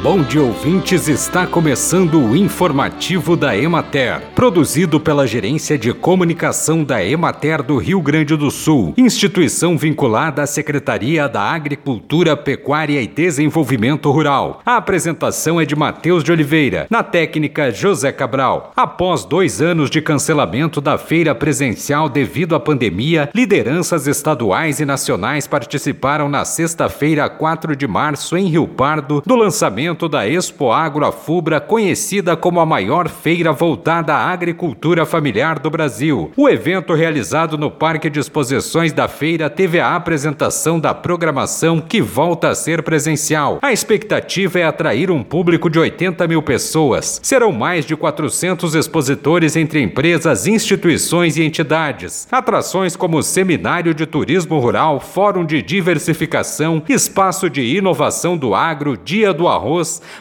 Bom dia, ouvintes. Está começando o informativo da Emater, produzido pela Gerência de Comunicação da Emater do Rio Grande do Sul, instituição vinculada à Secretaria da Agricultura, Pecuária e Desenvolvimento Rural. A apresentação é de Matheus de Oliveira, na técnica José Cabral. Após dois anos de cancelamento da feira presencial devido à pandemia, lideranças estaduais e nacionais participaram na sexta-feira, 4 de março, em Rio Pardo, do lançamento da Expo Agro Afubra, conhecida como a maior feira voltada à agricultura familiar do Brasil. O evento realizado no Parque de Exposições da feira teve a apresentação da programação que volta a ser presencial. A expectativa é atrair um público de 80 mil pessoas. Serão mais de 400 expositores entre empresas, instituições e entidades. Atrações como Seminário de Turismo Rural, Fórum de Diversificação, Espaço de Inovação do Agro, Dia do Arroz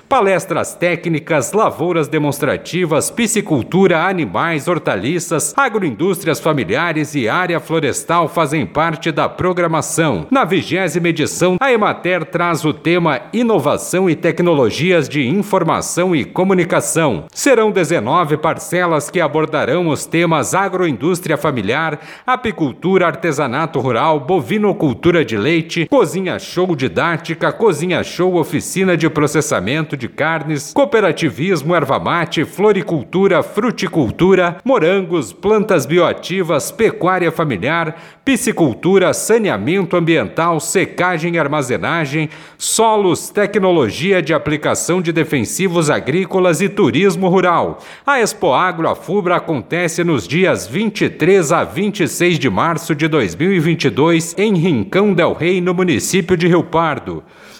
palestras técnicas, lavouras demonstrativas, piscicultura, animais, hortaliças, agroindústrias familiares e área florestal fazem parte da programação. Na vigésima edição, a Emater traz o tema Inovação e Tecnologias de Informação e Comunicação. Serão 19 parcelas que abordarão os temas agroindústria familiar, apicultura, artesanato rural, bovinocultura de leite, cozinha show didática, cozinha show oficina de processamento processamento de carnes, cooperativismo, erva mate, floricultura, fruticultura, morangos, plantas bioativas, pecuária familiar, piscicultura, saneamento ambiental, secagem e armazenagem, solos, tecnologia de aplicação de defensivos agrícolas e turismo rural. A Expo Agro Afubra acontece nos dias 23 a 26 de março de 2022 em Rincão del Rei, no município de Rio Pardo.